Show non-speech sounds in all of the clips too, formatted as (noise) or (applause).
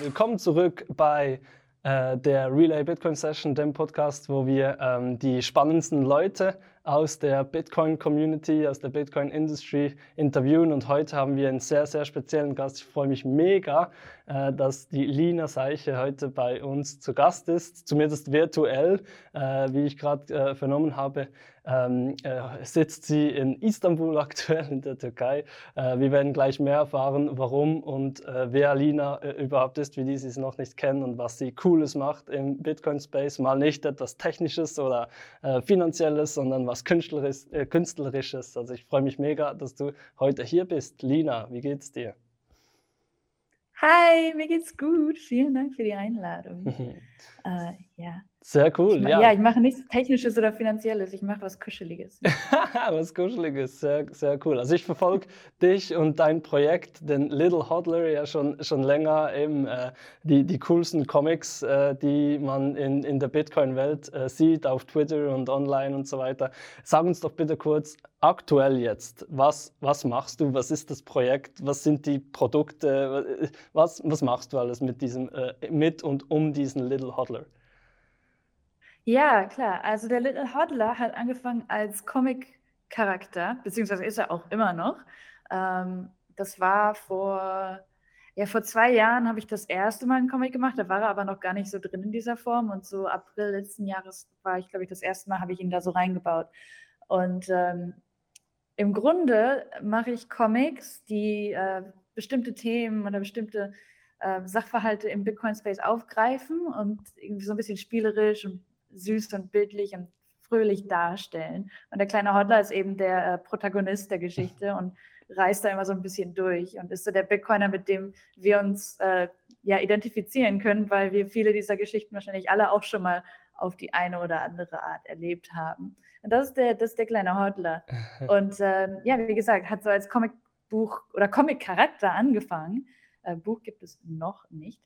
Willkommen zurück bei äh, der Relay Bitcoin Session, dem Podcast, wo wir ähm, die spannendsten Leute aus der Bitcoin Community, aus der Bitcoin Industry interviewen. Und heute haben wir einen sehr, sehr speziellen Gast. Ich freue mich mega, äh, dass die Lina Seiche heute bei uns zu Gast ist, zumindest virtuell, äh, wie ich gerade äh, vernommen habe ähm, äh, sitzt sie in Istanbul (laughs) aktuell in der Türkei. Wir werden gleich mehr erfahren, warum und wer Lina überhaupt ist, wie die sie es noch nicht kennen und was sie Cooles macht im Bitcoin-Space. Mal nicht etwas Technisches oder Finanzielles, sondern was Künstlerisches, äh, Künstlerisches. Also ich freue mich mega, dass du heute hier bist. Lina, wie geht's dir? Hi, mir geht's gut. Vielen Dank für die Einladung. (laughs) ja. Sehr cool, ich, ja. Ja, ich mache nichts Technisches oder Finanzielles, ich mache was Kuscheliges. (laughs) was Kuscheliges, sehr, sehr cool. Also ich verfolge (laughs) dich und dein Projekt, den Little Hodler, ja schon, schon länger, eben äh, die, die coolsten Comics, äh, die man in, in der Bitcoin-Welt äh, sieht, auf Twitter und online und so weiter. Sag uns doch bitte kurz, aktuell jetzt, was, was machst du, was ist das Projekt, was sind die Produkte, was, was machst du alles mit, diesem, äh, mit und um diesen Little Hodler? Ja, klar. Also der Little Hodler hat angefangen als Comic-Charakter, beziehungsweise ist er auch immer noch. Ähm, das war vor, ja, vor zwei Jahren habe ich das erste Mal einen Comic gemacht. Da war er aber noch gar nicht so drin in dieser Form. Und so April letzten Jahres war ich, glaube ich, das erste Mal, habe ich ihn da so reingebaut. Und ähm, im Grunde mache ich Comics, die äh, bestimmte Themen oder bestimmte äh, Sachverhalte im Bitcoin-Space aufgreifen und irgendwie so ein bisschen spielerisch und süß und bildlich und fröhlich darstellen. Und der kleine Hodler ist eben der äh, Protagonist der Geschichte (laughs) und reist da immer so ein bisschen durch und ist so der Bitcoiner, mit dem wir uns äh, ja identifizieren können, weil wir viele dieser Geschichten wahrscheinlich alle auch schon mal auf die eine oder andere Art erlebt haben. Und das ist der, das ist der kleine Hodler. (laughs) Und ähm, ja, wie gesagt, hat so als Comicbuch oder Comic-Charakter angefangen. Äh, Buch gibt es noch nicht,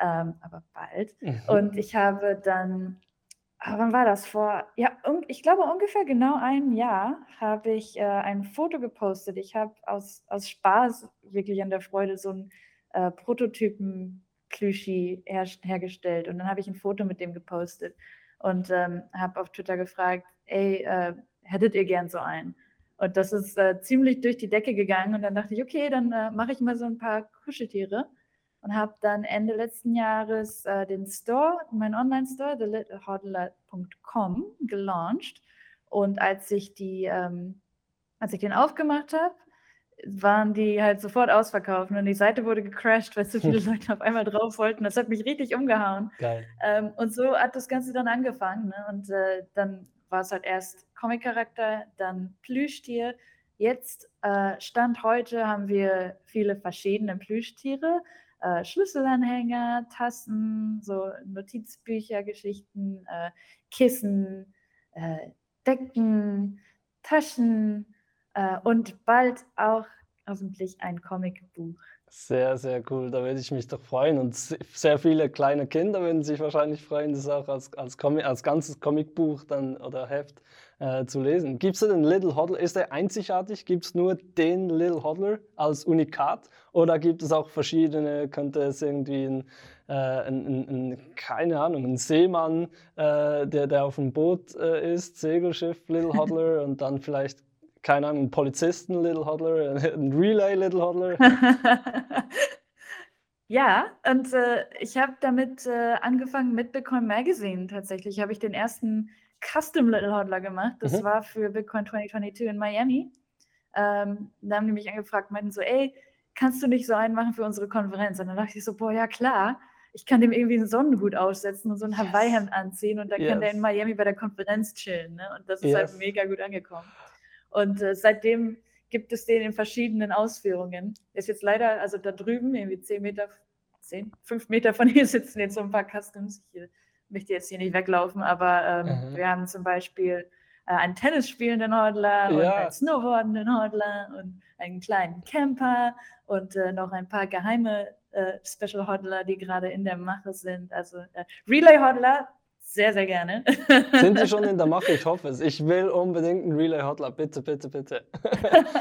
ähm, aber bald. Mhm. Und ich habe dann Wann war das? Vor, ja, ich glaube ungefähr genau einem Jahr habe ich äh, ein Foto gepostet. Ich habe aus, aus Spaß wirklich an der Freude so einen äh, Prototypen Plüschi her hergestellt und dann habe ich ein Foto mit dem gepostet und ähm, habe auf Twitter gefragt, ey, äh, hättet ihr gern so einen? Und das ist äh, ziemlich durch die Decke gegangen und dann dachte ich, okay, dann äh, mache ich mal so ein paar Kuscheltiere und habe dann Ende letzten Jahres äh, den Store, meinen Online-Store, thelittlehodler.com, gelauncht. Und als ich die, ähm, als ich den aufgemacht habe, waren die halt sofort ausverkauft und die Seite wurde gecrashed, weil so viele (laughs) Leute auf einmal drauf wollten. Das hat mich richtig umgehauen. Geil. Ähm, und so hat das Ganze dann angefangen. Ne? Und äh, dann war es halt erst Comic-Charakter, dann Plüschtier. Jetzt, äh, Stand heute, haben wir viele verschiedene Plüschtiere äh, Schlüsselanhänger, Tassen, so Notizbücher, Geschichten, äh, Kissen, äh, Decken, Taschen äh, und bald auch hoffentlich ein Comicbuch. Sehr, sehr cool. Da würde ich mich doch freuen. Und sehr viele kleine Kinder würden sich wahrscheinlich freuen, das auch als, als, Comic, als ganzes Comicbuch dann oder Heft äh, zu lesen. Gibt es den Little Hodler? Ist der einzigartig? Gibt es nur den Little Hodler als Unikat? Oder gibt es auch verschiedene? Könnte es irgendwie ein, äh, ein, ein, ein keine Ahnung, ein Seemann, äh, der, der auf dem Boot äh, ist, Segelschiff Little (laughs) Hodler und dann vielleicht keine Ahnung, einen Polizisten Little Hodler, (laughs) einen Relay Little Hodler. (laughs) ja, und äh, ich habe damit äh, angefangen mit Bitcoin Magazine tatsächlich. Habe ich den ersten Custom Little Hodler gemacht. Das mhm. war für Bitcoin 2022 in Miami. Ähm, da haben die mich angefragt, meinten so, ey, kannst du nicht so einen machen für unsere Konferenz? Und dann dachte ich so, boah, ja klar. Ich kann dem irgendwie einen Sonnenhut aussetzen und so ein Hawaii-Hemd anziehen und dann yes. kann der in Miami bei der Konferenz chillen. Ne? Und das ist halt yes. halt mega gut angekommen. Und äh, seitdem gibt es den in verschiedenen Ausführungen. Ist jetzt leider, also da drüben, irgendwie 10 Meter, 10, 5 Meter von hier (laughs) sitzen jetzt so ein paar Customs. Ich möchte jetzt hier nicht weglaufen, aber ähm, mhm. wir haben zum Beispiel äh, einen Tennis spielenden Hodler ja. und einen Snowboardenden Hodler und einen kleinen Camper und äh, noch ein paar geheime äh, Special Hodler, die gerade in der Mache sind. Also äh, Relay Hodler sehr, sehr gerne. Sind die schon in der Mache? Ich hoffe es. Ich will unbedingt einen Relay Hotler. Bitte, bitte, bitte.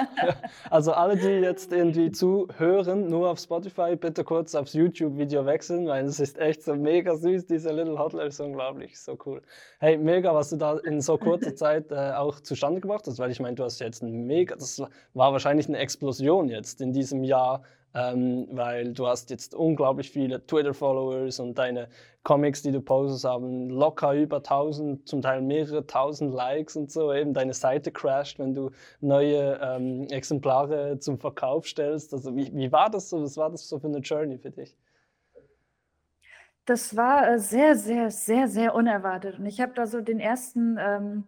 (laughs) also alle, die jetzt irgendwie zuhören, nur auf Spotify, bitte kurz aufs YouTube-Video wechseln, weil es ist echt so mega süß. Dieser Little Hotler ist unglaublich, so cool. Hey, mega, was du da in so kurzer (laughs) Zeit äh, auch zustande gebracht hast, weil ich meine, du hast jetzt ein mega, das war wahrscheinlich eine Explosion jetzt in diesem Jahr ähm, weil du hast jetzt unglaublich viele Twitter-Followers und deine Comics, die du postest, haben locker über 1000, zum Teil mehrere tausend Likes und so. Eben deine Seite crasht, wenn du neue ähm, Exemplare zum Verkauf stellst. Also wie, wie war das so? Was war das so für eine Journey für dich? Das war äh, sehr, sehr, sehr, sehr unerwartet. Und ich habe da so den ersten, ähm,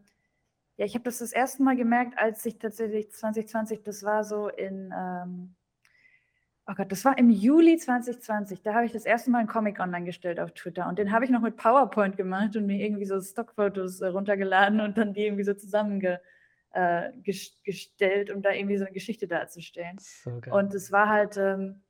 ja, ich habe das das erste Mal gemerkt, als ich tatsächlich 2020, das war so in, ähm, Oh Gott, das war im Juli 2020. Da habe ich das erste Mal einen Comic online gestellt auf Twitter. Und den habe ich noch mit PowerPoint gemacht und mir irgendwie so Stockfotos äh, runtergeladen und dann die irgendwie so zusammengestellt, äh, um da irgendwie so eine Geschichte darzustellen. So und es war halt, ähm,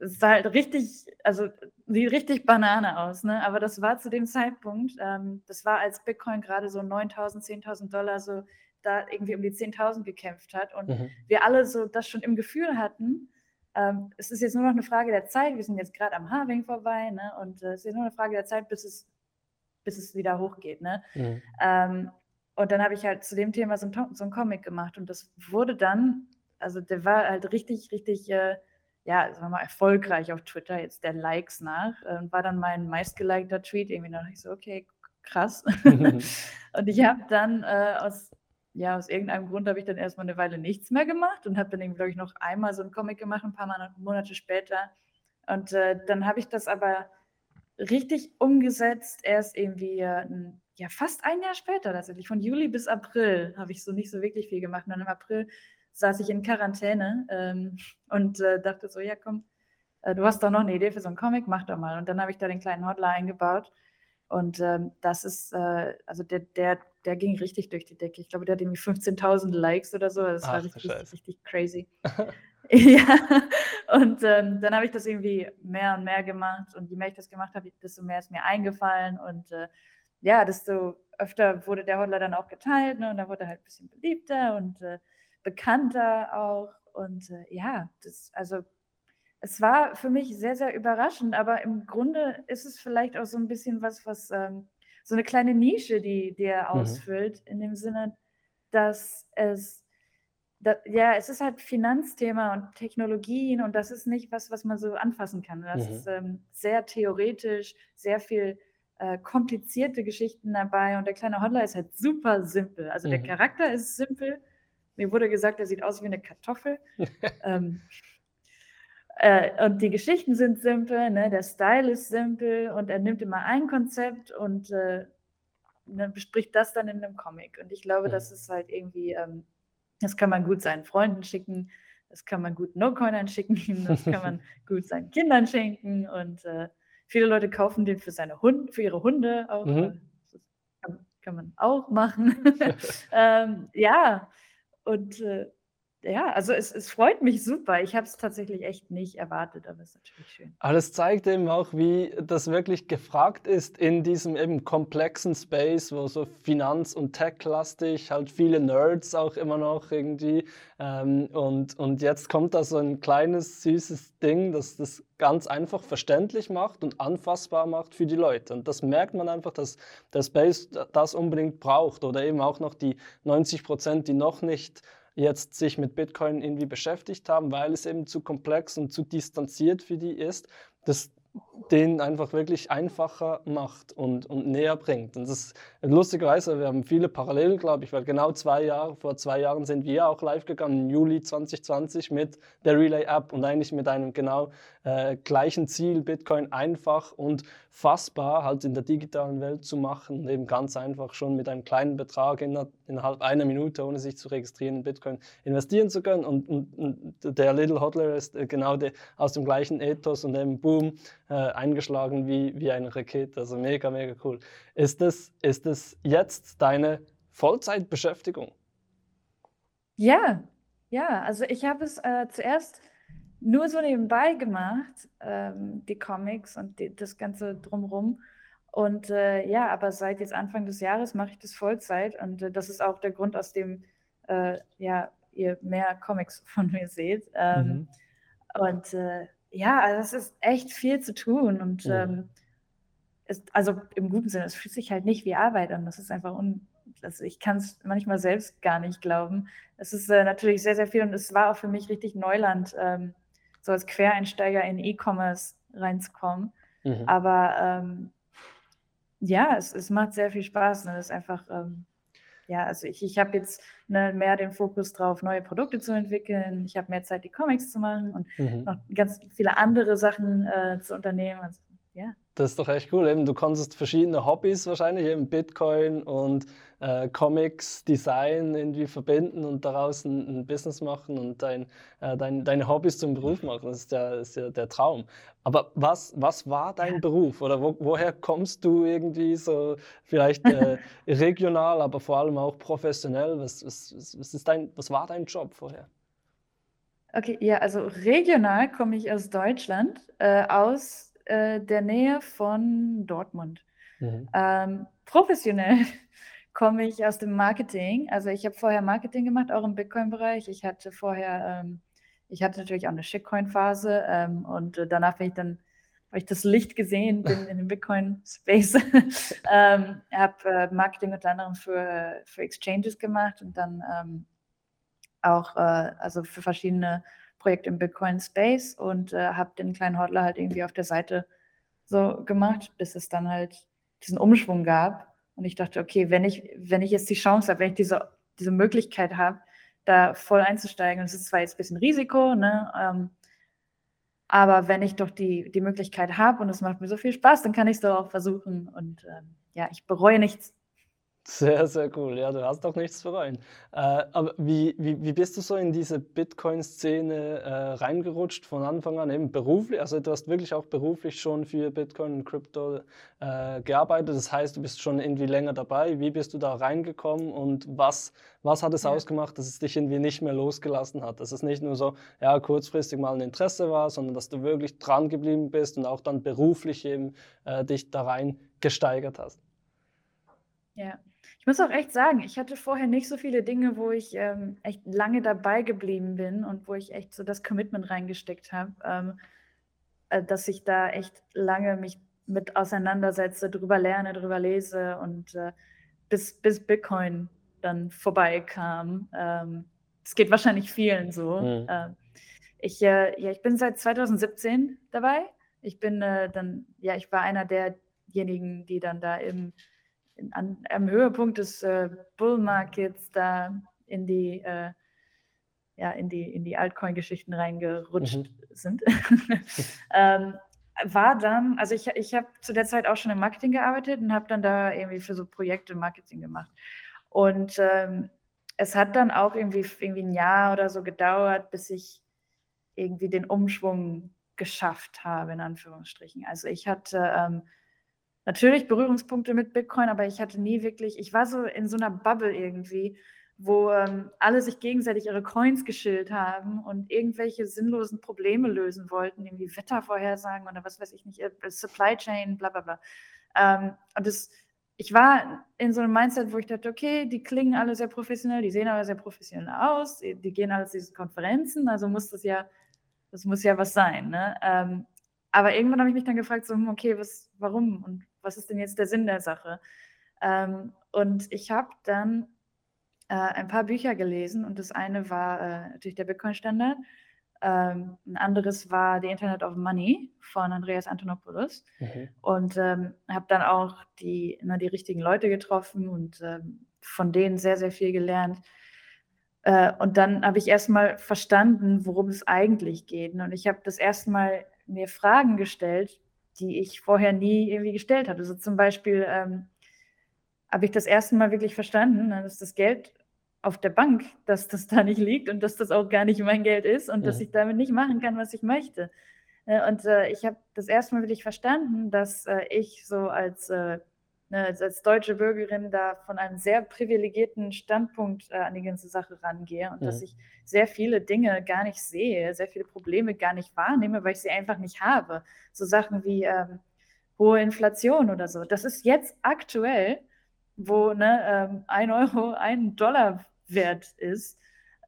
es sah halt richtig, also sieht richtig Banane aus, ne? Aber das war zu dem Zeitpunkt, ähm, das war als Bitcoin gerade so 9.000, 10.000 Dollar so da irgendwie um die 10.000 gekämpft hat und mhm. wir alle so das schon im Gefühl hatten, ähm, es ist jetzt nur noch eine Frage der Zeit. Wir sind jetzt gerade am Harving vorbei, ne? Und äh, es ist nur eine Frage der Zeit, bis es, bis es wieder hochgeht, ne? Mhm. Ähm, und dann habe ich halt zu dem Thema so ein, so ein, Comic gemacht und das wurde dann, also der war halt richtig, richtig, äh, ja, sagen wir mal, erfolgreich auf Twitter, jetzt der Likes nach, äh, war dann mein meistgelikter Tweet irgendwie noch. Ich so, okay, krass. (laughs) und ich habe dann äh, aus ja, aus irgendeinem Grund habe ich dann erstmal eine Weile nichts mehr gemacht und habe dann glaube ich, noch einmal so einen Comic gemacht, ein paar Monate später. Und äh, dann habe ich das aber richtig umgesetzt, erst irgendwie äh, ja, fast ein Jahr später tatsächlich. Von Juli bis April habe ich so nicht so wirklich viel gemacht. Und dann im April saß ich in Quarantäne ähm, und äh, dachte so, ja komm, äh, du hast doch noch eine Idee für so einen Comic, mach doch mal. Und dann habe ich da den kleinen Hotline eingebaut. Und ähm, das ist, äh, also der, der der ging richtig durch die Decke. Ich glaube, der hat irgendwie 15.000 Likes oder so. Das Ach, war richtig, richtig crazy. (laughs) ja, und ähm, dann habe ich das irgendwie mehr und mehr gemacht. Und je mehr ich das gemacht habe, desto mehr ist mir eingefallen. Und äh, ja, desto öfter wurde der Hodler dann auch geteilt. Ne? Und da wurde er halt ein bisschen beliebter und äh, bekannter auch. Und äh, ja, das, also es war für mich sehr, sehr überraschend. Aber im Grunde ist es vielleicht auch so ein bisschen was, was. Ähm, so eine kleine Nische, die, die er mhm. ausfüllt, in dem Sinne, dass es, da, ja, es ist halt Finanzthema und Technologien und das ist nicht was, was man so anfassen kann. Das mhm. ist ähm, sehr theoretisch, sehr viel äh, komplizierte Geschichten dabei und der kleine Hodler ist halt super simpel. Also mhm. der Charakter ist simpel. Mir wurde gesagt, er sieht aus wie eine Kartoffel. (laughs) ähm, äh, und die Geschichten sind simpel, ne? der Style ist simpel und er nimmt immer ein Konzept und äh, ne, bespricht das dann in einem Comic. Und ich glaube, mhm. das ist halt irgendwie, ähm, das kann man gut seinen Freunden schicken, das kann man gut No-Coinern schicken, (laughs) das kann man (laughs) gut seinen Kindern schenken und äh, viele Leute kaufen den für seine Hunde, für ihre Hunde auch. Mhm. Das kann, kann, man auch machen. (laughs) ähm, ja, und äh, ja, also es, es freut mich super. Ich habe es tatsächlich echt nicht erwartet, aber es ist natürlich schön. Aber das zeigt eben auch, wie das wirklich gefragt ist in diesem eben komplexen Space, wo so Finanz- und Tech-lastig halt viele Nerds auch immer noch irgendwie. Ähm, und, und jetzt kommt da so ein kleines, süßes Ding, das das ganz einfach verständlich macht und anfassbar macht für die Leute. Und das merkt man einfach, dass der Space das unbedingt braucht. Oder eben auch noch die 90 Prozent, die noch nicht jetzt sich mit Bitcoin irgendwie beschäftigt haben, weil es eben zu komplex und zu distanziert für die ist, das denen einfach wirklich einfacher macht und, und näher bringt. Und das ist lustigerweise, wir haben viele Parallelen, glaube ich, weil genau zwei Jahre, vor zwei Jahren sind wir auch live gegangen, im Juli 2020 mit der Relay-App und eigentlich mit einem genau äh, gleichen Ziel, Bitcoin einfach und fassbar halt in der digitalen Welt zu machen und eben ganz einfach schon mit einem kleinen Betrag in, innerhalb einer Minute, ohne sich zu registrieren, in Bitcoin investieren zu können. Und, und, und der Little Hodler ist äh, genau der, aus dem gleichen Ethos und eben boom, äh, eingeschlagen wie, wie eine Rakete. Also mega, mega cool. Ist das, ist das jetzt deine Vollzeitbeschäftigung? Ja, ja. Also ich habe es äh, zuerst nur so nebenbei gemacht, ähm, die Comics und die, das Ganze drumherum. Und äh, ja, aber seit jetzt Anfang des Jahres mache ich das Vollzeit und äh, das ist auch der Grund, aus dem äh, ja, ihr mehr Comics von mir seht. Ähm, mhm. Und äh, ja, also es ist echt viel zu tun und mhm. ähm, es, also im guten Sinne, es fühlt sich halt nicht wie Arbeit an. Das ist einfach un, also ich kann es manchmal selbst gar nicht glauben. Es ist äh, natürlich sehr, sehr viel und es war auch für mich richtig Neuland, ähm, so als Quereinsteiger in E-Commerce reinzukommen. Mhm. Aber ähm, ja, es, es macht sehr viel Spaß. Ne? Es ist einfach, ähm, ja, also ich, ich habe jetzt ne, mehr den Fokus drauf, neue Produkte zu entwickeln. Ich habe mehr Zeit, die Comics zu machen und mhm. noch ganz viele andere Sachen äh, zu unternehmen. Also, ja. Das ist doch echt cool. Eben, du konntest verschiedene Hobbys wahrscheinlich, eben Bitcoin und äh, Comics, Design irgendwie verbinden und daraus ein, ein Business machen und dein, äh, dein, deine Hobbys zum Beruf machen. Das ist ja, ist ja der Traum. Aber was, was war dein Beruf oder wo, woher kommst du irgendwie so vielleicht äh, (laughs) regional, aber vor allem auch professionell? Was, was, was, ist dein, was war dein Job vorher? Okay, ja, also regional komme ich aus Deutschland, äh, aus äh, der Nähe von Dortmund. Mhm. Ähm, professionell (laughs) komme ich aus dem Marketing. Also ich habe vorher Marketing gemacht, auch im Bitcoin-Bereich. Ich hatte vorher, ähm, ich hatte natürlich auch eine Shitcoin-Phase ähm, und äh, danach bin ich dann, habe ich das Licht gesehen, bin in dem Bitcoin-Space. (laughs) ähm, habe äh, Marketing unter anderem für, für Exchanges gemacht und dann ähm, auch äh, also für verschiedene Projekt im Bitcoin Space und äh, habe den kleinen Hodler halt irgendwie auf der Seite so gemacht, bis es dann halt diesen Umschwung gab. Und ich dachte, okay, wenn ich, wenn ich jetzt die Chance habe, wenn ich diese, diese Möglichkeit habe, da voll einzusteigen, und es ist zwar jetzt ein bisschen Risiko, ne, ähm, aber wenn ich doch die, die Möglichkeit habe und es macht mir so viel Spaß, dann kann ich es doch auch versuchen. Und ähm, ja, ich bereue nichts. Sehr, sehr cool. Ja, du hast doch nichts bereuen. Äh, aber wie, wie, wie bist du so in diese Bitcoin-Szene äh, reingerutscht von Anfang an? Eben beruflich, also du hast wirklich auch beruflich schon für Bitcoin und Crypto äh, gearbeitet. Das heißt, du bist schon irgendwie länger dabei. Wie bist du da reingekommen und was, was hat es ja. ausgemacht, dass es dich irgendwie nicht mehr losgelassen hat? Dass es nicht nur so, ja, kurzfristig mal ein Interesse war, sondern dass du wirklich dran geblieben bist und auch dann beruflich eben äh, dich da rein gesteigert hast. Ja. Ich muss auch echt sagen, ich hatte vorher nicht so viele Dinge, wo ich ähm, echt lange dabei geblieben bin und wo ich echt so das Commitment reingesteckt habe, ähm, äh, dass ich da echt lange mich mit auseinandersetze, drüber lerne, drüber lese und äh, bis, bis Bitcoin dann vorbeikam. Ähm, es ähm, geht wahrscheinlich vielen so. Mhm. Äh, ich, äh, ja, ich bin seit 2017 dabei. Ich bin äh, dann, ja, ich war einer derjenigen, die dann da im an, am Höhepunkt des äh, Bull Markets da in die, äh, ja, in die, in die Altcoin-Geschichten reingerutscht mhm. sind. (laughs) ähm, war dann, also ich, ich habe zu der Zeit auch schon im Marketing gearbeitet und habe dann da irgendwie für so Projekte Marketing gemacht. Und ähm, es hat dann auch irgendwie, irgendwie ein Jahr oder so gedauert, bis ich irgendwie den Umschwung geschafft habe, in Anführungsstrichen. Also ich hatte ähm, natürlich Berührungspunkte mit Bitcoin, aber ich hatte nie wirklich, ich war so in so einer Bubble irgendwie, wo ähm, alle sich gegenseitig ihre Coins geschillt haben und irgendwelche sinnlosen Probleme lösen wollten, irgendwie Wettervorhersagen oder was weiß ich nicht, äh, Supply Chain, bla bla bla. Ähm, und das, ich war in so einem Mindset, wo ich dachte, okay, die klingen alle sehr professionell, die sehen aber sehr professionell aus, die gehen alle zu diesen Konferenzen, also muss das ja, das muss ja was sein. Ne? Ähm, aber irgendwann habe ich mich dann gefragt, so, hm, okay, was, warum und was ist denn jetzt der Sinn der Sache? Ähm, und ich habe dann äh, ein paar Bücher gelesen und das eine war äh, natürlich der Bitcoin-Standard. Ähm, ein anderes war The Internet of Money von Andreas Antonopoulos. Mhm. Und ähm, habe dann auch die, na, die richtigen Leute getroffen und ähm, von denen sehr, sehr viel gelernt. Äh, und dann habe ich erstmal verstanden, worum es eigentlich geht. Und ich habe das erstmal mir Fragen gestellt, die ich vorher nie irgendwie gestellt hatte. Also zum Beispiel ähm, habe ich das erste Mal wirklich verstanden, ne, dass das Geld auf der Bank, dass das da nicht liegt und dass das auch gar nicht mein Geld ist und ja. dass ich damit nicht machen kann, was ich möchte. Äh, und äh, ich habe das erste Mal wirklich verstanden, dass äh, ich so als äh, ne, als, deutsche Bürgerin da von einem sehr privilegierten Standpunkt äh, an die ganze Sache rangehe und ja. dass ich sehr viele Dinge gar nicht sehe, sehr viele Probleme gar nicht wahrnehme, weil ich sie einfach nicht habe. So Sachen wie, ähm, hohe Inflation oder so. Das ist jetzt aktuell, wo ne, ähm, ein Euro ein Dollar wert ist,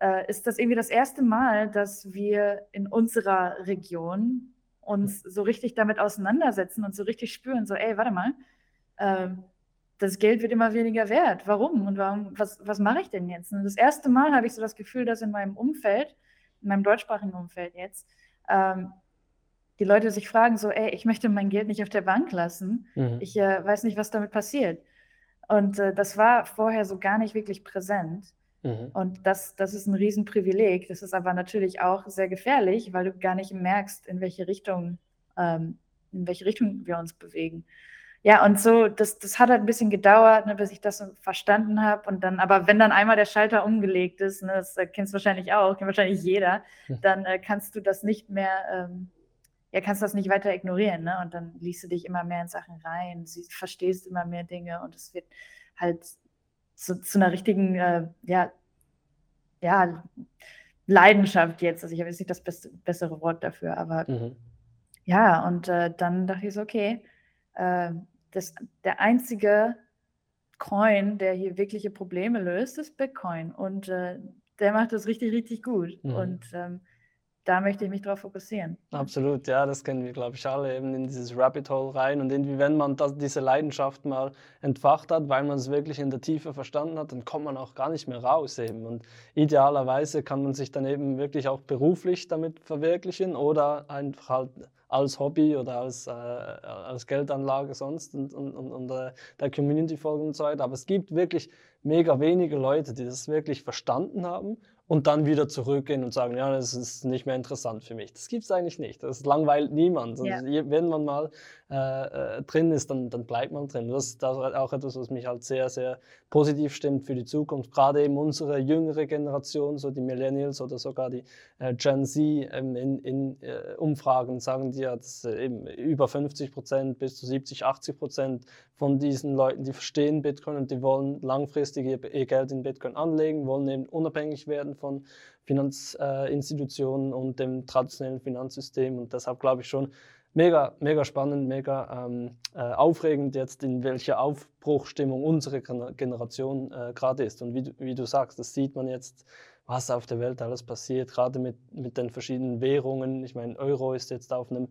äh, ist das irgendwie das erste Mal, dass wir in unserer Region uns so richtig damit auseinandersetzen und so richtig spüren, so, ey, warte mal, ähm, das Geld wird immer weniger wert. Warum? Und warum, was, was mache ich denn jetzt? Und das erste Mal habe ich so das Gefühl, dass in meinem Umfeld, in meinem deutschsprachigen Umfeld jetzt, ähm, die Leute sich fragen so, ey, ich möchte mein Geld nicht auf der Bank lassen. Mhm. Ich äh, weiß nicht, was damit passiert. Und äh, das war vorher so gar nicht wirklich präsent. Mhm. Und das, das ist ein Riesenprivileg. Das ist aber natürlich auch sehr gefährlich, weil du gar nicht merkst, in welche Richtung, ähm, in welche Richtung wir uns bewegen. Ja, und so, das, das hat halt ein bisschen gedauert, ne, bis ich das so verstanden habe. Und dann, aber wenn dann einmal der Schalter umgelegt ist, ne, das äh, kennst du wahrscheinlich auch, kennt wahrscheinlich jeder, hm. dann äh, kannst du das nicht mehr, ähm, ja, kannst das nicht weiter ignorieren, ne? Und dann liest du dich immer mehr in Sachen rein, sie, verstehst immer mehr Dinge und es wird halt zu, zu einer richtigen, äh, ja, ja, Leidenschaft jetzt. Also ich habe jetzt nicht das beste, bessere Wort dafür, aber mhm. ja, und äh, dann dachte ich so, okay, äh, das, der einzige Coin, der hier wirkliche Probleme löst, ist Bitcoin. Und äh, der macht das richtig, richtig gut. Mhm. Und ähm, da möchte ich mich darauf fokussieren. Absolut, ja, das kennen wir, glaube ich, alle, eben in dieses Rabbit Hole rein. Und irgendwie, wenn man das, diese Leidenschaft mal entfacht hat, weil man es wirklich in der Tiefe verstanden hat, dann kommt man auch gar nicht mehr raus eben. Und idealerweise kann man sich dann eben wirklich auch beruflich damit verwirklichen oder einfach halt als Hobby oder als, äh, als Geldanlage sonst und, und, und, und äh, der Community folgen und so weiter. Aber es gibt wirklich mega wenige Leute, die das wirklich verstanden haben und dann wieder zurückgehen und sagen, ja, das ist nicht mehr interessant für mich. Das gibt es eigentlich nicht. Das langweilt niemand. Ja. Wenn man mal äh, äh, drin ist, dann, dann bleibt man drin. Das ist auch etwas, was mich halt sehr, sehr positiv stimmt für die Zukunft. Gerade eben unsere jüngere Generation, so die Millennials oder sogar die äh, Gen Z ähm, in, in äh, Umfragen sagen die ja, dass äh, eben über 50 Prozent bis zu 70, 80 Prozent von diesen Leuten, die verstehen Bitcoin und die wollen langfristig ihr, ihr Geld in Bitcoin anlegen, wollen eben unabhängig werden von Finanzinstitutionen und dem traditionellen Finanzsystem. Und deshalb glaube ich schon, mega, mega spannend, mega ähm, äh, aufregend jetzt, in welcher Aufbruchstimmung unsere Generation äh, gerade ist. Und wie du, wie du sagst, das sieht man jetzt, was auf der Welt alles passiert, gerade mit, mit den verschiedenen Währungen. Ich meine, Euro ist jetzt auf einem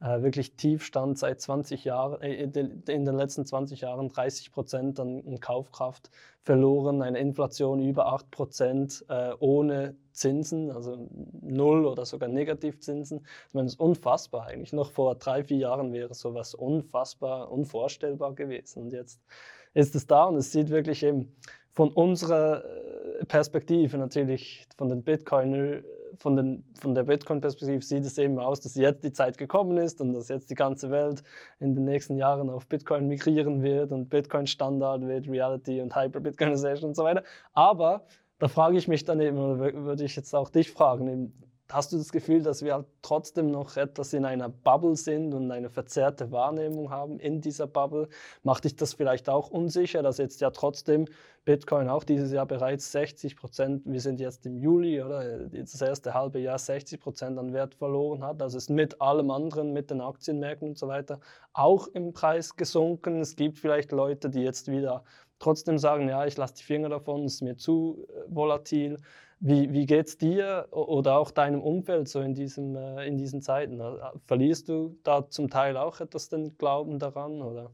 äh, wirklich Tiefstand seit 20 Jahren, äh, in den letzten 20 Jahren 30 Prozent an, Kaufkraft verloren, eine Inflation über 8 Prozent äh, ohne Zinsen, also null oder sogar Negativzinsen. Ich meine, das ist unfassbar eigentlich. Noch vor drei, vier Jahren wäre sowas unfassbar, unvorstellbar gewesen. Und jetzt ist es da und es sieht wirklich eben von unserer äh, Perspektive natürlich, von den Bitcoiner, von, den, von der Bitcoin-Perspektive sieht es eben aus, dass jetzt die Zeit gekommen ist und dass jetzt die ganze Welt in den nächsten Jahren auf Bitcoin migrieren wird und Bitcoin Standard wird, Reality und Hyper-Bitcoinization und so weiter. Aber da frage ich mich dann eben, oder würde ich jetzt auch dich fragen, eben, hast du das Gefühl, dass wir trotzdem noch etwas in einer Bubble sind und eine verzerrte Wahrnehmung haben in dieser Bubble? Macht dich das vielleicht auch unsicher, dass jetzt ja trotzdem Bitcoin auch dieses Jahr bereits 60 Prozent, wir sind jetzt im Juli, oder das erste halbe Jahr 60 Prozent an Wert verloren hat, also ist mit allem anderen, mit den Aktienmärkten und so weiter, auch im Preis gesunken. Es gibt vielleicht Leute, die jetzt wieder trotzdem sagen, ja, ich lasse die Finger davon, es ist mir zu äh, volatil. Wie, wie geht es dir oder auch deinem Umfeld so in, diesem, äh, in diesen Zeiten? Äh, verlierst du da zum Teil auch etwas den Glauben daran? Oder?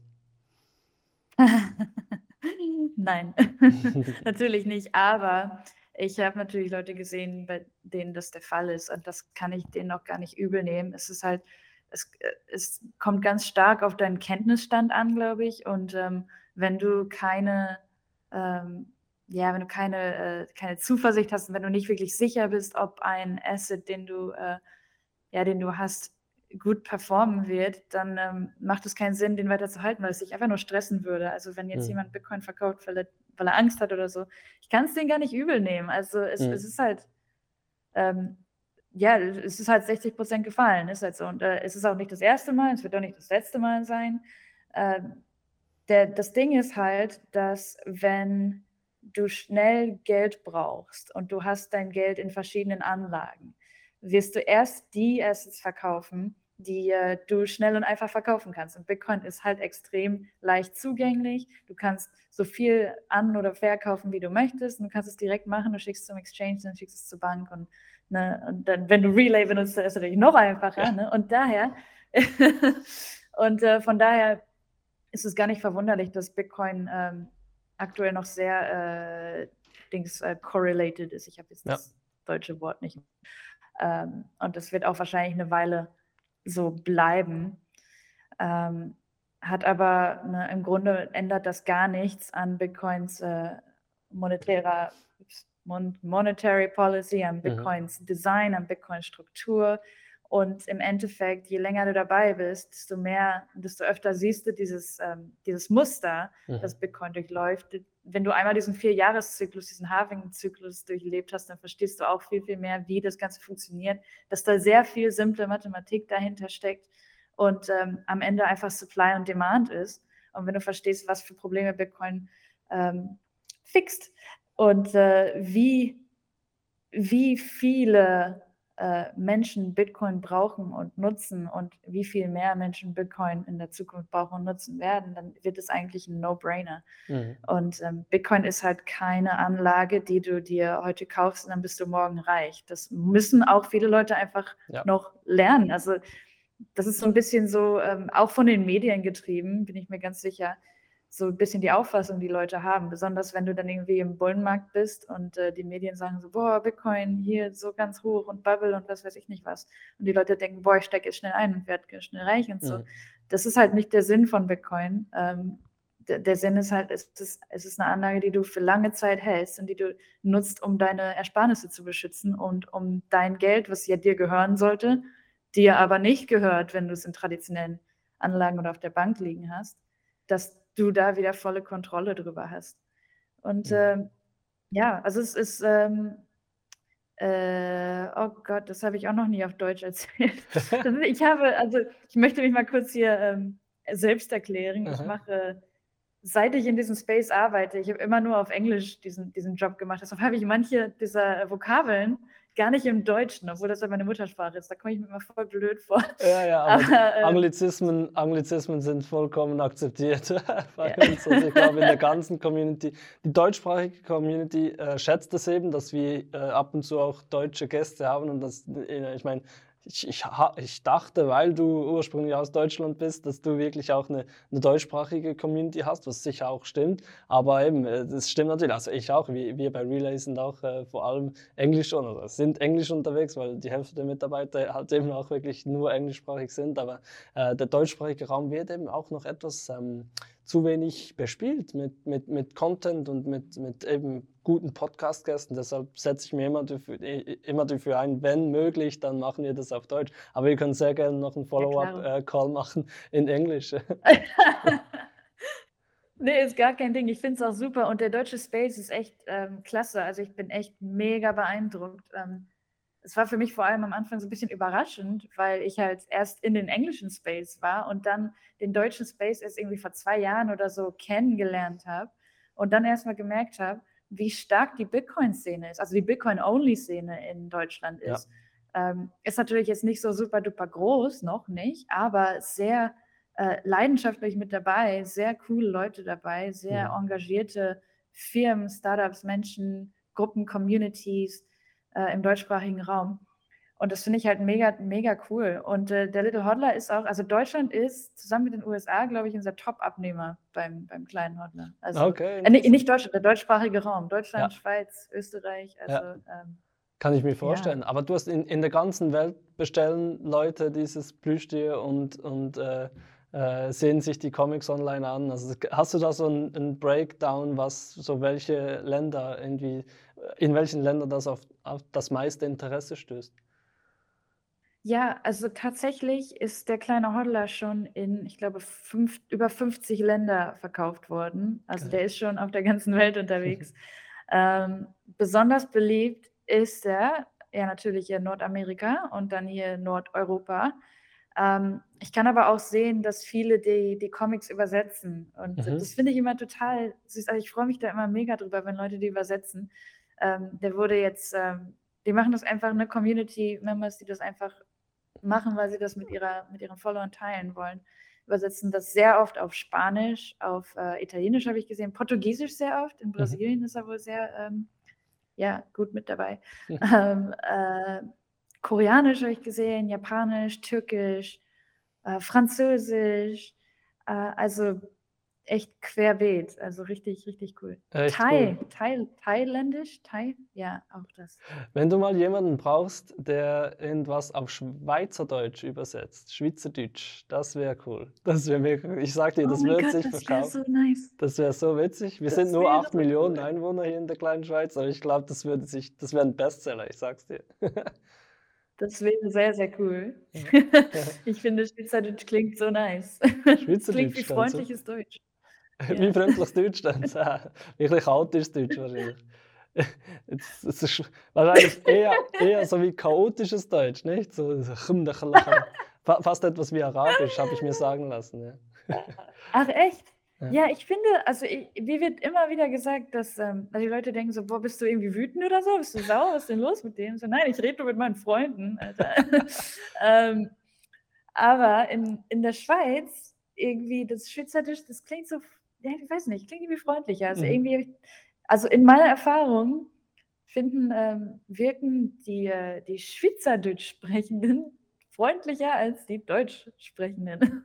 (laughs) Nein, (laughs) natürlich nicht. Aber ich habe natürlich Leute gesehen, bei denen das der Fall ist. Und das kann ich denen auch gar nicht übel nehmen. Es ist halt, es, es kommt ganz stark auf deinen Kenntnisstand an, glaube ich. Und ähm, wenn du keine ähm, ja, wenn du keine, äh, keine Zuversicht hast und wenn du nicht wirklich sicher bist, ob ein Asset, den du, äh, ja, den du hast, gut performen wird, dann ähm, macht es keinen Sinn, den weiter zu halten, weil es dich einfach nur stressen würde. Also wenn jetzt mhm. jemand Bitcoin verkauft, weil er, weil er Angst hat oder so, ich kann es den gar nicht übel nehmen. Also es, mhm. es ist halt, ähm, ja, es ist halt 60 Prozent gefallen, ist halt so. Und äh, es ist auch nicht das erste Mal, es wird auch nicht das letzte Mal sein. Ähm, der, das Ding ist halt, dass wenn du schnell Geld brauchst und du hast dein Geld in verschiedenen Anlagen, wirst du erst die Assets verkaufen, die äh, du schnell und einfach verkaufen kannst. Und Bitcoin ist halt extrem leicht zugänglich. Du kannst so viel an- oder verkaufen, wie du möchtest. Und du kannst es direkt machen. Du schickst es zum Exchange, dann schickst es zur Bank. Und, ne, und dann, wenn du Relay benutzt, dann ist es natürlich noch einfacher. Ja. Ne? Und daher, (laughs) und äh, von daher ist es gar nicht verwunderlich, dass Bitcoin ähm, aktuell noch sehr äh, Dings äh, correlated ist. Ich habe jetzt ja. das deutsche Wort nicht. Ähm, und das wird auch wahrscheinlich eine Weile so bleiben. Ähm, hat aber ne, im Grunde ändert das gar nichts an Bitcoins äh, monetärer Mon Monetary Policy, an mhm. Bitcoins mhm. Design, an Bitcoins Struktur. Und im Endeffekt, je länger du dabei bist, desto mehr, desto öfter siehst du dieses, ähm, dieses Muster, mhm. das Bitcoin durchläuft. Wenn du einmal diesen Vierjahreszyklus, diesen Halving-Zyklus durchlebt hast, dann verstehst du auch viel, viel mehr, wie das Ganze funktioniert, dass da sehr viel simple Mathematik dahinter steckt und ähm, am Ende einfach Supply und Demand ist. Und wenn du verstehst, was für Probleme Bitcoin ähm, fixt und äh, wie, wie viele äh, Menschen Bitcoin brauchen und nutzen und wie viel mehr Menschen Bitcoin in der Zukunft brauchen und nutzen werden, dann wird es eigentlich ein No-Brainer. Mhm. Und ähm, Bitcoin ist halt keine Anlage, die du dir heute kaufst und dann bist du morgen reich. Das müssen auch viele Leute einfach ja. noch lernen. Also das ist so ein bisschen so, ähm, auch von den Medien getrieben, bin ich mir ganz sicher so ein bisschen die Auffassung, die Leute haben. Besonders wenn du dann irgendwie im Bullenmarkt bist und äh, die Medien sagen so, boah, Bitcoin hier so ganz hoch und Bubble und was weiß ich nicht was. Und die Leute denken, boah, ich stecke jetzt schnell ein und werde schnell reich und so. Mhm. Das ist halt nicht der Sinn von Bitcoin. Ähm, der, der, Sinn ist halt, es ist, es ist eine Anlage, die du für lange Zeit hältst und die du nutzt, um deine Ersparnisse zu beschützen und um dein Geld, was ja dir gehören sollte, dir aber nicht gehört, wenn du es in traditionellen Anlagen oder auf der Bank liegen hast, dass du da wieder volle Kontrolle drüber hast. Und ja, ähm, ja also es ist, ähm, äh, oh Gott, das habe ich auch noch nie auf Deutsch erzählt. (laughs) ich habe, also ich möchte mich mal kurz hier ähm, selbst erklären. Aha. Ich mache, seit ich in diesem Space arbeite, ich habe immer nur auf Englisch diesen, diesen Job gemacht. Deshalb habe ich manche dieser Vokabeln gar nicht im Deutschen, obwohl das ja meine Muttersprache ist. Da komme ich mir immer voll blöd vor. Ja, ja, aber, aber äh, Anglizismen, Anglizismen sind vollkommen akzeptiert (laughs) bei ja. uns. Also ich glaube, in der ganzen Community, die deutschsprachige Community äh, schätzt es eben, dass wir äh, ab und zu auch deutsche Gäste haben und das, äh, ich meine, ich, ich, ich, dachte, weil du ursprünglich aus Deutschland bist, dass du wirklich auch eine, eine deutschsprachige Community hast, was sicher auch stimmt. Aber eben, äh, das stimmt natürlich. Also ich auch, wir, wir bei Relay sind auch äh, vor allem Englisch oder sind Englisch unterwegs, weil die Hälfte der Mitarbeiter halt eben auch wirklich nur englischsprachig sind. Aber äh, der deutschsprachige Raum wird eben auch noch etwas ähm, zu wenig bespielt mit, mit, mit Content und mit, mit eben guten Podcast-Gästen. Deshalb setze ich mir immer dafür, immer dafür ein, wenn möglich, dann machen wir das auf Deutsch. Aber wir können sehr gerne noch einen Follow-up-Call ja, machen in Englisch. (laughs) nee, ist gar kein Ding. Ich finde es auch super. Und der deutsche Space ist echt ähm, klasse. Also ich bin echt mega beeindruckt. Ähm, es war für mich vor allem am Anfang so ein bisschen überraschend, weil ich halt erst in den englischen Space war und dann den deutschen Space erst irgendwie vor zwei Jahren oder so kennengelernt habe und dann erstmal gemerkt habe, wie stark die Bitcoin-Szene ist, also die Bitcoin-Only-Szene in Deutschland ist. Ja. Ähm, ist natürlich jetzt nicht so super duper groß, noch nicht, aber sehr äh, leidenschaftlich mit dabei, sehr coole Leute dabei, sehr ja. engagierte Firmen, Startups, Menschen, Gruppen, Communities äh, im deutschsprachigen Raum. Und das finde ich halt mega, mega cool. Und äh, der Little Hodler ist auch, also Deutschland ist zusammen mit den USA, glaube ich, unser Top-Abnehmer beim, beim kleinen Hodler. Also, okay. Äh, nicht, nicht, Deutschland, der deutschsprachige Raum. Deutschland, ja. Schweiz, Österreich. Also, ja. ähm, Kann ich mir vorstellen. Ja. Aber du hast in, in der ganzen Welt bestellen Leute dieses Plüschtier und, und äh, äh, sehen sich die Comics online an. Also hast du da so einen Breakdown, was so welche Länder irgendwie, in welchen Ländern das auf, auf das meiste Interesse stößt? Ja, also tatsächlich ist der kleine Hodler schon in, ich glaube, fünf, über 50 Länder verkauft worden. Also der ist schon auf der ganzen Welt unterwegs. (laughs) ähm, besonders beliebt ist er ja natürlich in Nordamerika und dann hier Nordeuropa. Ähm, ich kann aber auch sehen, dass viele die, die Comics übersetzen. Und mhm. das finde ich immer total süß. Also ich freue mich da immer mega drüber, wenn Leute die übersetzen. Ähm, der wurde jetzt, ähm, die machen das einfach, eine Community-Members, die das einfach machen, weil sie das mit, ihrer, mit ihren Followern teilen wollen. Übersetzen das sehr oft auf Spanisch, auf äh, Italienisch habe ich gesehen, Portugiesisch sehr oft. In mhm. Brasilien mhm. ist er wohl sehr ähm, ja, gut mit dabei. Mhm. (laughs) Äh, Koreanisch habe ich gesehen, Japanisch, Türkisch, äh, Französisch. Äh, also echt querbeet. Also richtig, richtig cool. Echt Thai, cool. Thai, thailändisch, Thai, ja, auch das. Wenn du mal jemanden brauchst, der irgendwas auf Schweizerdeutsch übersetzt, Schweizerdeutsch, das wäre cool. Das wäre mega Ich sag dir, das oh wird Gott, sich verkaufen. Das wäre so nice. Das wäre so witzig. Wir das sind nur 8 Millionen cool. Einwohner hier in der kleinen Schweiz, aber ich glaube, das würde sich, das wäre ein Bestseller, ich sag's dir. Das wäre sehr, sehr cool. Ja. (laughs) ich finde, Schweizerdeutsch klingt so nice. Schweizerdeutsch klingt wie freundliches so. Deutsch. Wie freundliches Deutsch dann? Ein bisschen chaotisches Deutsch wahrscheinlich. Es ist wahrscheinlich eher, eher so wie chaotisches Deutsch, nicht? So, fast etwas wie Arabisch, habe ich mir sagen lassen. Ja. Ach echt? Ja. ja, ich finde, also ich, mir wird immer wieder gesagt, dass ähm, die Leute denken so, boah, bist du irgendwie wütend oder so? Bist du sauer? Was ist denn los mit dem? So, nein, ich rede nur mit meinen Freunden. (laughs) ähm, aber in, in der Schweiz, irgendwie, das Schweizerdeutsch, das klingt so ja, ich weiß nicht, klingt irgendwie freundlicher. Also mhm. irgendwie, also in meiner Erfahrung finden, ähm, wirken die, äh, die Schweizerdeutsch sprechenden (laughs) freundlicher als die Deutsch sprechenden.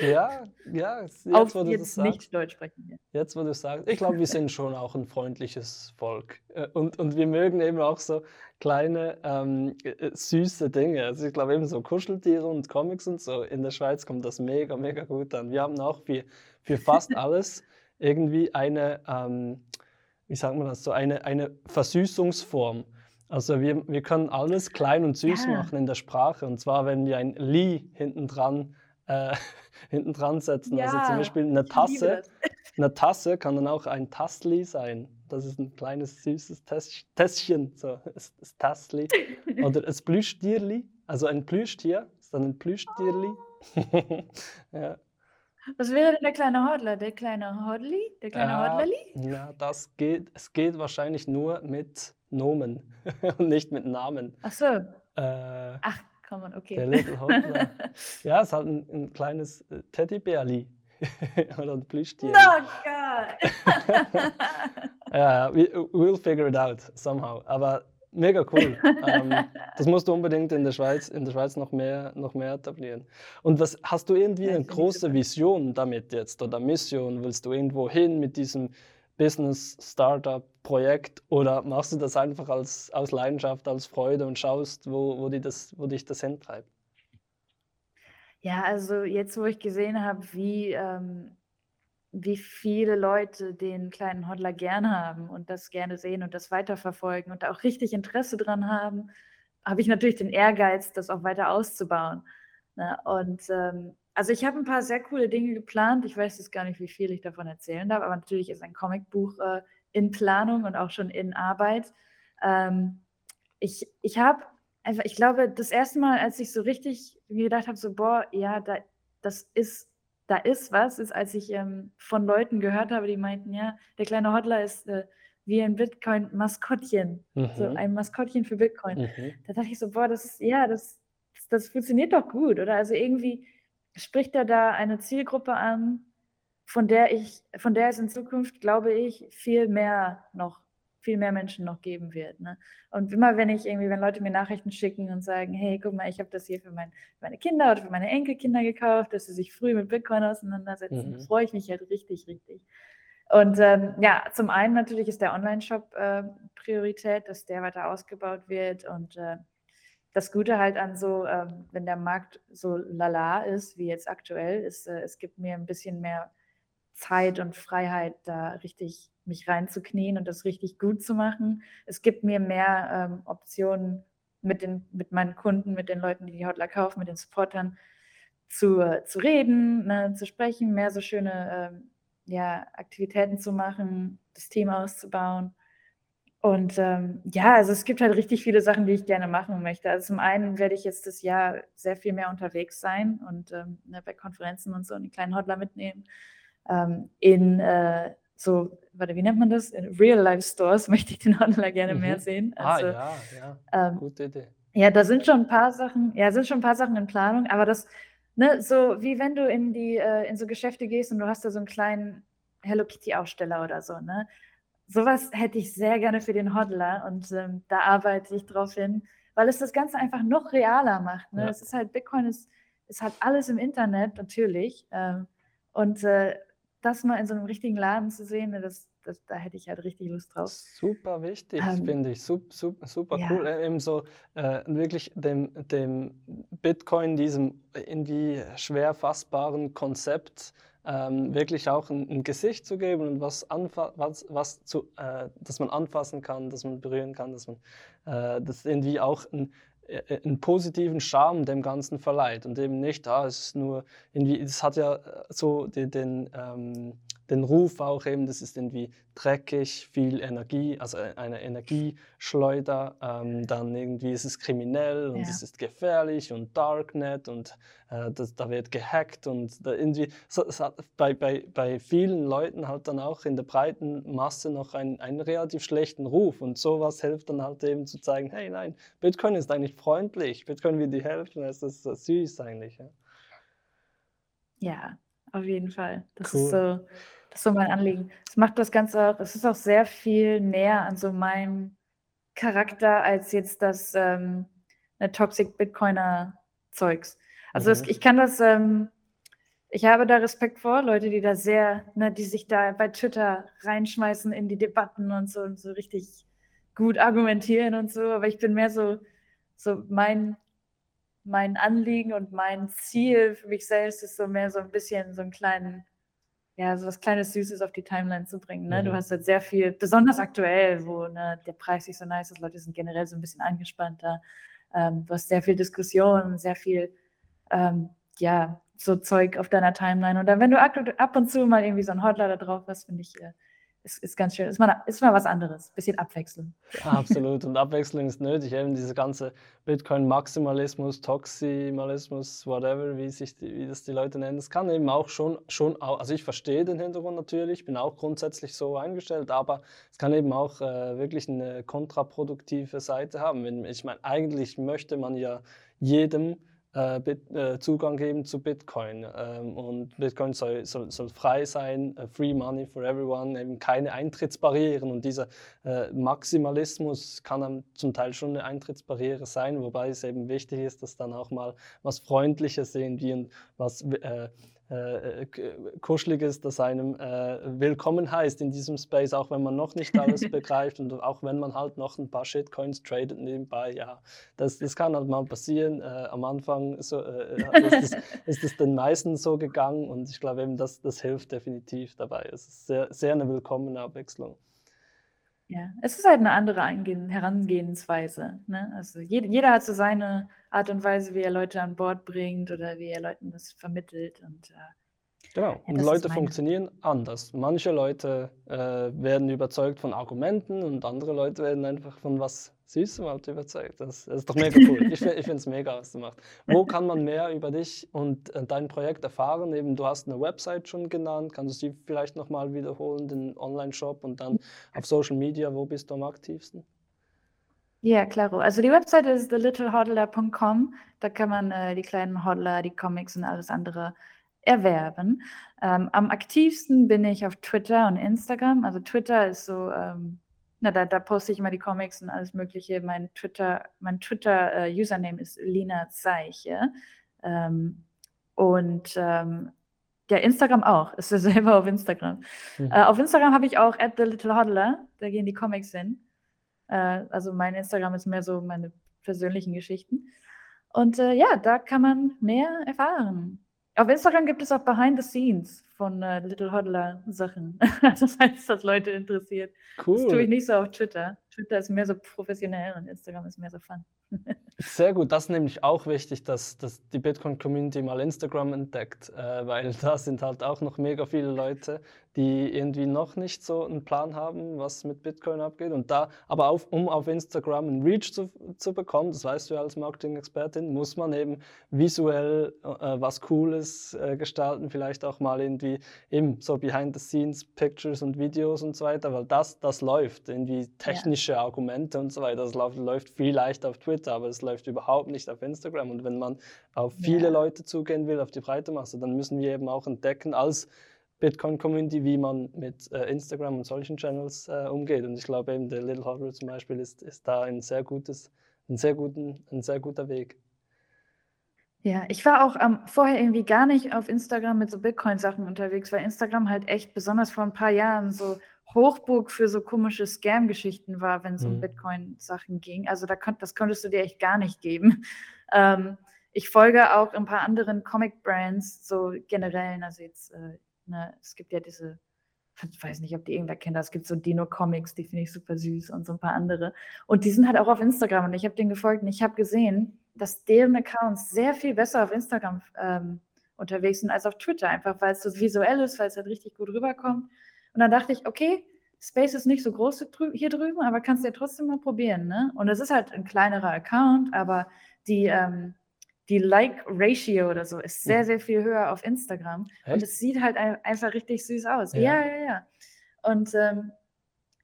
Ja, (laughs) ja, jetzt, jetzt wo du jetzt das nicht Deutsch sprechenden. Jetzt, wo du sagst, ich (laughs) glaube, wir sind schon auch ein freundliches Volk. Äh, und, und wir mögen eben auch so kleine, ähm, äh, süße Dinge. Also ich glaube eben so Kuscheltiere und Comics und so. In der Schweiz kommt das mega, mega gut an. Wir haben auch für, für fast alles irgendwie eine, ähm, wie sagt man das, so eine, eine Versüßungsform. Also wir, wir können alles klein und süß ja. machen in der Sprache. Und zwar, wenn wir ein Li hinten dran, äh, (laughs) hinten dran setzen. Ja, also zum Beispiel eine Tasse. (laughs) Eine Tasse kann dann auch ein Tastli sein. Das ist ein kleines süßes Tässchen, so das, das Tastli. Oder ein Plüschtierli, also ein Plüschtier, ist dann ein Plüschtierli. Oh. (laughs) ja. Was wäre denn der kleine Hodler? Der kleine Hodli? Der kleine Ja, Hodlerli? ja, das geht, es geht wahrscheinlich nur mit Nomen (laughs) und nicht mit Namen. Ach so. Äh, Ach, komm on, okay. der Little Hodler. (laughs) Ja, es hat ein, ein kleines äh, Teddybärli (laughs) oder ein Plüschtier. No, God. Ja, ja, we, we'll figure it out somehow. Aber Mega cool. (laughs) ähm, das musst du unbedingt in der Schweiz, in der Schweiz noch mehr, noch mehr etablieren. Und was hast du irgendwie eine große Vision damit jetzt oder Mission? Willst du irgendwo hin mit diesem Business Startup Projekt oder machst du das einfach als aus Leidenschaft, als Freude und schaust, wo, wo, die das, wo dich das hintreibt? Ja, also jetzt, wo ich gesehen habe, wie ähm, wie viele Leute den kleinen Hodler gern haben und das gerne sehen und das weiterverfolgen und da auch richtig Interesse dran haben, habe ich natürlich den Ehrgeiz, das auch weiter auszubauen. Ne? Und ähm, also ich habe ein paar sehr coole Dinge geplant. Ich weiß jetzt gar nicht, wie viel ich davon erzählen darf, aber natürlich ist ein Comicbuch äh, in Planung und auch schon in Arbeit. Ähm, ich ich habe einfach, ich glaube, das erste Mal, als ich so richtig gedacht habe, so, boah, ja, da, das ist da ist was, ist, als ich ähm, von Leuten gehört habe, die meinten, ja, der kleine Hodler ist äh, wie ein Bitcoin-Maskottchen, mhm. so ein Maskottchen für Bitcoin. Mhm. Da dachte ich so, boah, das ist, ja, das, das, das funktioniert doch gut, oder? Also irgendwie spricht er da eine Zielgruppe an, von der ich, von der es in Zukunft, glaube ich, viel mehr noch viel mehr Menschen noch geben wird. Ne? Und immer wenn ich irgendwie, wenn Leute mir Nachrichten schicken und sagen, hey, guck mal, ich habe das hier für mein, meine Kinder oder für meine Enkelkinder gekauft, dass sie sich früh mit Bitcoin auseinandersetzen, mhm. freue ich mich halt richtig, richtig. Und ähm, ja, zum einen natürlich ist der Online-Shop äh, Priorität, dass der weiter ausgebaut wird und äh, das Gute halt an so, ähm, wenn der Markt so lala ist, wie jetzt aktuell, ist, äh, es gibt mir ein bisschen mehr Zeit und Freiheit, da richtig mich reinzuknien und das richtig gut zu machen. Es gibt mir mehr ähm, Optionen mit, den, mit meinen Kunden, mit den Leuten, die die Hotler kaufen, mit den Supportern zu, äh, zu reden, ne, zu sprechen, mehr so schöne ähm, ja, Aktivitäten zu machen, das Team auszubauen. Und ähm, ja, also es gibt halt richtig viele Sachen, die ich gerne machen möchte. Also zum einen werde ich jetzt das Jahr sehr viel mehr unterwegs sein und ähm, ne, bei Konferenzen und so einen kleinen Hotler mitnehmen. Ähm, in äh, so, warte, wie nennt man das? In Real-Life-Stores (laughs) möchte ich den Handler gerne mhm. mehr sehen. Ah, also, ah, ja, ja. Ähm, Gute Idee. Ja, da sind schon ein paar Sachen, ja, sind schon ein paar Sachen in Planung, aber das, ne, so wie wenn du in die, äh, in so Geschäfte gehst und du hast da so einen kleinen Hello Kitty-Aussteller oder so, ne? Sowas hätte ich sehr gerne für den Hodler und ähm, da arbeite ich drauf hin, weil es das Ganze einfach noch realer macht. Ne? Ja. Es ist halt, Bitcoin ist, ist halt alles im Internet, natürlich. Ähm, und äh, das mal in so einem richtigen Laden zu sehen, ne, das, das, da hätte ich halt richtig Lust drauf. Super wichtig, ähm, finde ich. Super, super, super ja. cool. Äh, eben so äh, wirklich dem, dem Bitcoin, diesem irgendwie schwer fassbaren Konzept, ähm, wirklich auch ein, ein, Gesicht zu geben und was, was, was zu, äh, dass man anfassen kann, dass man berühren kann, dass man äh, das irgendwie auch ein, einen positiven Charme dem Ganzen verleiht und eben nicht, ah, es ist nur irgendwie, es hat ja so den, den ähm, den Ruf auch eben, das ist irgendwie dreckig, viel Energie, also e-, eine Energieschleuder. Ähm, dann irgendwie ist es kriminell und ja. es ist gefährlich und Darknet und äh, das, da wird gehackt und da irgendwie, so, es hat bei, bei, bei vielen Leuten halt dann auch in der breiten Masse noch einen, einen relativ schlechten Ruf und sowas hilft dann halt eben zu zeigen, hey nein, Bitcoin ist eigentlich freundlich, Bitcoin will dir helfen, es ist süß eigentlich. Ja. ja, auf jeden Fall. Das cool. ist so das ist so mein Anliegen. Es macht das Ganze auch, es ist auch sehr viel näher an so meinem Charakter als jetzt das ähm, ne, Toxic Bitcoiner Zeugs. Also mhm. es, ich kann das, ähm, ich habe da Respekt vor, Leute, die da sehr, ne, die sich da bei Twitter reinschmeißen in die Debatten und so und so richtig gut argumentieren und so, aber ich bin mehr so, so mein, mein Anliegen und mein Ziel für mich selbst ist so mehr so ein bisschen so einen kleinen ja, so was kleines Süßes auf die Timeline zu bringen. Ne? Mhm. Du hast halt sehr viel, besonders aktuell, wo ne, der Preis nicht so nice ist, Leute sind generell so ein bisschen angespannter. Ähm, du hast sehr viel Diskussion, sehr viel, ähm, ja, so Zeug auf deiner Timeline. Und dann, wenn du ab und zu mal irgendwie so ein Hotler da drauf hast, finde ich, äh, ist, ist ganz schön. Ist mal, ist mal was anderes. Bisschen Abwechslung. Absolut. Und Abwechslung ist nötig. Eben diese ganze Bitcoin-Maximalismus, Toximalismus, whatever, wie, sich die, wie das die Leute nennen. Das kann eben auch schon, schon also ich verstehe den Hintergrund natürlich, bin auch grundsätzlich so eingestellt, aber es kann eben auch äh, wirklich eine kontraproduktive Seite haben. Ich meine, eigentlich möchte man ja jedem äh, äh, Zugang geben zu Bitcoin. Ähm, und Bitcoin soll, soll, soll frei sein, uh, free money for everyone, eben keine Eintrittsbarrieren. Und dieser äh, Maximalismus kann dann zum Teil schon eine Eintrittsbarriere sein, wobei es eben wichtig ist, dass dann auch mal was Freundliches irgendwie und was äh, äh, Kuscheliges, das einem äh, willkommen heißt in diesem Space, auch wenn man noch nicht alles (laughs) begreift und auch wenn man halt noch ein paar Shitcoins tradet nebenbei. Ja, das, das kann halt mal passieren. Äh, am Anfang so, äh, äh, ist, es, (laughs) ist es den meisten so gegangen und ich glaube eben, das, das hilft definitiv dabei. Es ist sehr, sehr eine willkommene Abwechslung. Ja, es ist halt eine andere Eingehen Herangehensweise. Ne? Also jeder, jeder hat so seine Art und Weise, wie er Leute an Bord bringt oder wie er Leuten das vermittelt. Und, äh, genau, ja, und Leute funktionieren anders. Manche Leute äh, werden überzeugt von Argumenten und andere Leute werden einfach von was Süßem halt überzeugt. Das, das ist doch mega cool. ich ich finde es mega, was du machst. Wo kann man mehr über dich und äh, dein Projekt erfahren? Eben, du hast eine Website schon genannt. Kannst du sie vielleicht nochmal wiederholen, den Online-Shop und dann auf Social Media, wo bist du am aktivsten? Ja, klaro. Also die Website ist thelittlehodler.com. Da kann man äh, die kleinen Hodler, die Comics und alles andere erwerben. Ähm, am aktivsten bin ich auf Twitter und Instagram. Also Twitter ist so ähm, na, da, da poste ich immer die Comics und alles Mögliche. Mein Twitter, mein Twitter-Username äh, ist Lina Zeiche. Ähm, und ähm, ja, Instagram auch. (laughs) Ist ja selber auf Instagram. Mhm. Äh, auf Instagram habe ich auch at the little hodler. Da gehen die Comics hin. Äh, also mein Instagram ist mehr so meine persönlichen Geschichten. Und äh, ja, da kann man mehr erfahren. Auf Instagram gibt es auch Behind the Scenes von äh, Little Hodler Sachen. (laughs) das heißt, dass Leute interessiert. Cool. Das tue ich nicht so auf Twitter. Twitter ist mehr so professionell und Instagram ist mehr so fun. Sehr gut, das ist nämlich auch wichtig, dass, dass die Bitcoin-Community mal Instagram entdeckt, äh, weil (laughs) da sind halt auch noch mega viele Leute, die irgendwie noch nicht so einen Plan haben, was mit Bitcoin abgeht. Und da, aber auf, um auf Instagram einen Reach zu, zu bekommen, das weißt du ja als Marketing-Expertin, muss man eben visuell äh, was Cooles äh, gestalten, vielleicht auch mal irgendwie eben so Behind-the-Scenes-Pictures und Videos und so weiter, weil das, das läuft, irgendwie technische ja. Argumente und so weiter, das läuft, läuft viel leichter auf Twitter Twitter, aber es läuft überhaupt nicht auf Instagram. Und wenn man auf viele ja. Leute zugehen will, auf die breite Masse, dann müssen wir eben auch entdecken als Bitcoin-Community, wie man mit äh, Instagram und solchen Channels äh, umgeht. Und ich glaube eben, der Little Hodler zum Beispiel ist, ist da ein sehr gutes, ein sehr, guten, ein sehr guter Weg. Ja, ich war auch ähm, vorher irgendwie gar nicht auf Instagram mit so Bitcoin-Sachen unterwegs, weil Instagram halt echt besonders vor ein paar Jahren so Hochburg für so komische Scam-Geschichten war, wenn es um mhm. Bitcoin-Sachen ging. Also da konnt, das konntest du dir echt gar nicht geben. (laughs) Ähm, ich folge auch ein paar anderen Comic-Brands, so generellen, also jetzt, äh, ne, es gibt ja diese, ich weiß nicht, ob die irgendwer kennt, es gibt so Dino-Comics, die finde ich super süß und so ein paar andere. Und die sind halt auch auf Instagram und ich habe denen gefolgt und ich habe gesehen, dass deren Accounts sehr viel besser auf Instagram ähm, unterwegs sind als auf Twitter, einfach weil es so visuell ist, weil es halt richtig gut rüberkommt. Und dann dachte ich, okay, Space ist nicht so groß hier drüben, aber kannst du ja trotzdem mal probieren. Ne? Und es ist halt ein kleinerer Account, aber die, ähm, die Like-Ratio oder so ist sehr, mhm. sehr viel höher auf Instagram. Echt? Und es sieht halt einfach richtig süß aus. Ja, ja, ja. ja. Und ähm,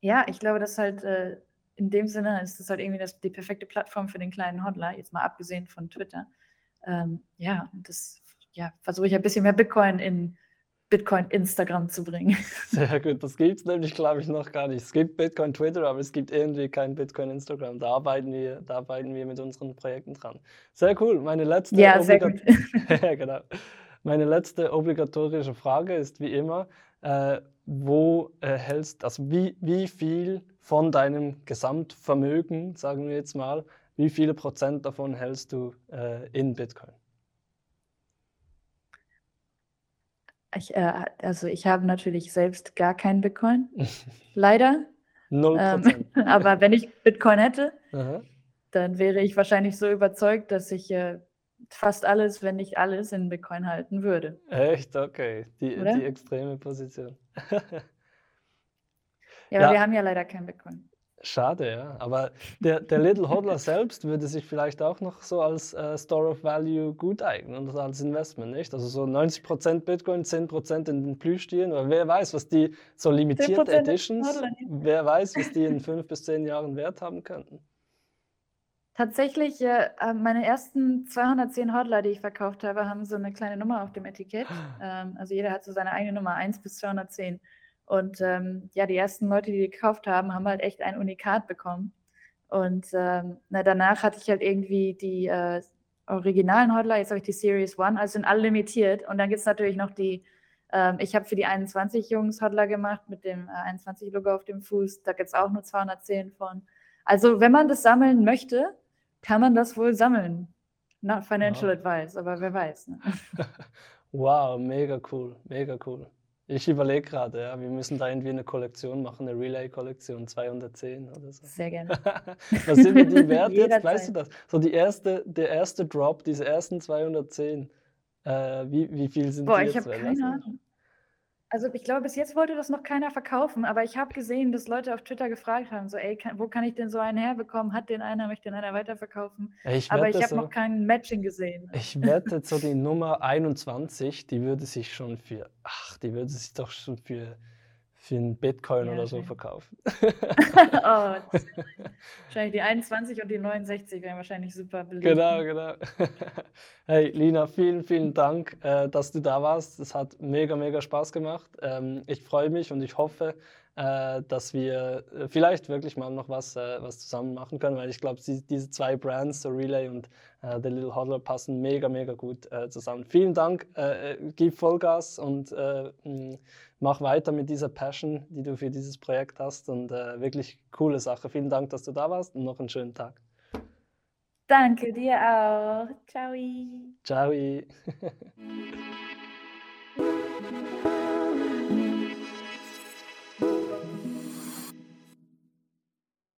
ja, ich glaube, dass halt äh, in dem Sinne ist das halt irgendwie das, die perfekte Plattform für den kleinen Hodler, jetzt mal abgesehen von Twitter. Ähm, ja, das ja, versuche ich ein bisschen mehr Bitcoin in Bitcoin Instagram zu bringen. (laughs) Sehr gut, das gibt es nämlich, glaube ich, noch gar nicht. Es gibt Bitcoin Twitter, aber es gibt irgendwie kein Bitcoin Instagram. Da arbeiten wir, da arbeiten wir mit unseren Projekten dran. Sehr cool. Meine letzte, ja, sehr gut. (laughs) genau. Meine letzte obligatorische Frage ist wie immer, äh, wo äh, hältst, also wie, wie viel von deinem Gesamtvermögen, sagen wir jetzt mal, wie viele Prozent davon hältst du äh, in Bitcoin? Ich, äh, also ich habe natürlich selbst gar keinen Bitcoin, (laughs) leider. Null ähm, (laughs) aber wenn ich Bitcoin hätte, Aha. dann wäre ich wahrscheinlich so überzeugt, dass ich äh, fast alles, wenn nicht alles, in Bitcoin halten würde. Echt? Okay. Die, die extreme Position. (laughs) Ja, aber wir haben ja leider kein Bitcoin. Schade, ja. Aber der, der Little Hodler (laughs) selbst würde sich vielleicht auch noch so als äh, Store of Value gut eignen und als Investment, nicht? Also so 90% Bitcoin, 10% in den Plüschtieren. Aber wer weiß, was die so limitierte Editions, wer weiß, was die in (laughs) fünf bis zehn Jahren Wert haben könnten. Tatsächlich, äh, meine ersten 210 Hodler, die ich verkauft habe, haben so eine kleine Nummer auf dem Etikett. (gasps) Ähm, also jeder hat so seine eigene Nummer, 1 bis 210. Und ähm, ja, die ersten Leute, die, die gekauft haben, haben halt echt ein Unikat bekommen. Und ähm, na, danach hatte ich halt irgendwie die äh, originalen Hodler, jetzt habe ich die Series One, also sind alle limitiert. Und dann gibt es natürlich noch die, ähm, ich habe für die 21 Jungs Hodler gemacht mit dem äh, 21-Logo auf dem Fuß. Da gibt es auch nur 210 von. Also, wenn man das sammeln möchte, kann man das wohl sammeln. Not financial wow. advice, aber wer weiß. Ne? (laughs) wow, mega cool, mega cool. Ich überlege gerade, ja, wir müssen da irgendwie eine Kollektion machen, eine Relay-Kollektion, 210 oder so. Sehr gerne. (laughs) Was sind denn die (laughs) Wert jetzt? Weißt du das? So die erste, der erste Drop, diese ersten 210, äh, wie, wie viel sind Boah, die jetzt? Boah, ich habe keine Ahnung. Also ich glaube, bis jetzt wollte das noch keiner verkaufen, aber ich habe gesehen, dass Leute auf Twitter gefragt haben, so, ey, kann, wo kann ich denn so einen herbekommen? Hat den einer, möchte den einer weiterverkaufen? Ich aber ich habe noch kein Matching gesehen. Ich wette, so (laughs) die Nummer 21, die würde sich schon für, ach, die würde sich doch schon für für einen Bitcoin ja, oder so verkaufen. (laughs) (laughs) oh, wahrscheinlich die 21 und die 69 wären wahrscheinlich super beliebt. Genau, genau. (laughs) Hey, Lina, vielen, vielen Dank, äh, dass du da warst. Es hat mega, mega Spaß gemacht. Ähm, ich freue mich und ich hoffe, äh, dass wir äh, vielleicht wirklich mal noch was, äh, was zusammen machen können, weil ich glaube, diese zwei Brands, so Relay und äh, The Little Hodler, passen mega, mega gut äh, zusammen. Vielen Dank, äh, gib Vollgas und mach weiter mit dieser Passion, die du für dieses Projekt hast und wirklich coole Sache. Vielen Dank, dass du da warst und noch einen schönen Tag. Danke dir auch. Ciao. Ciao. (laughs)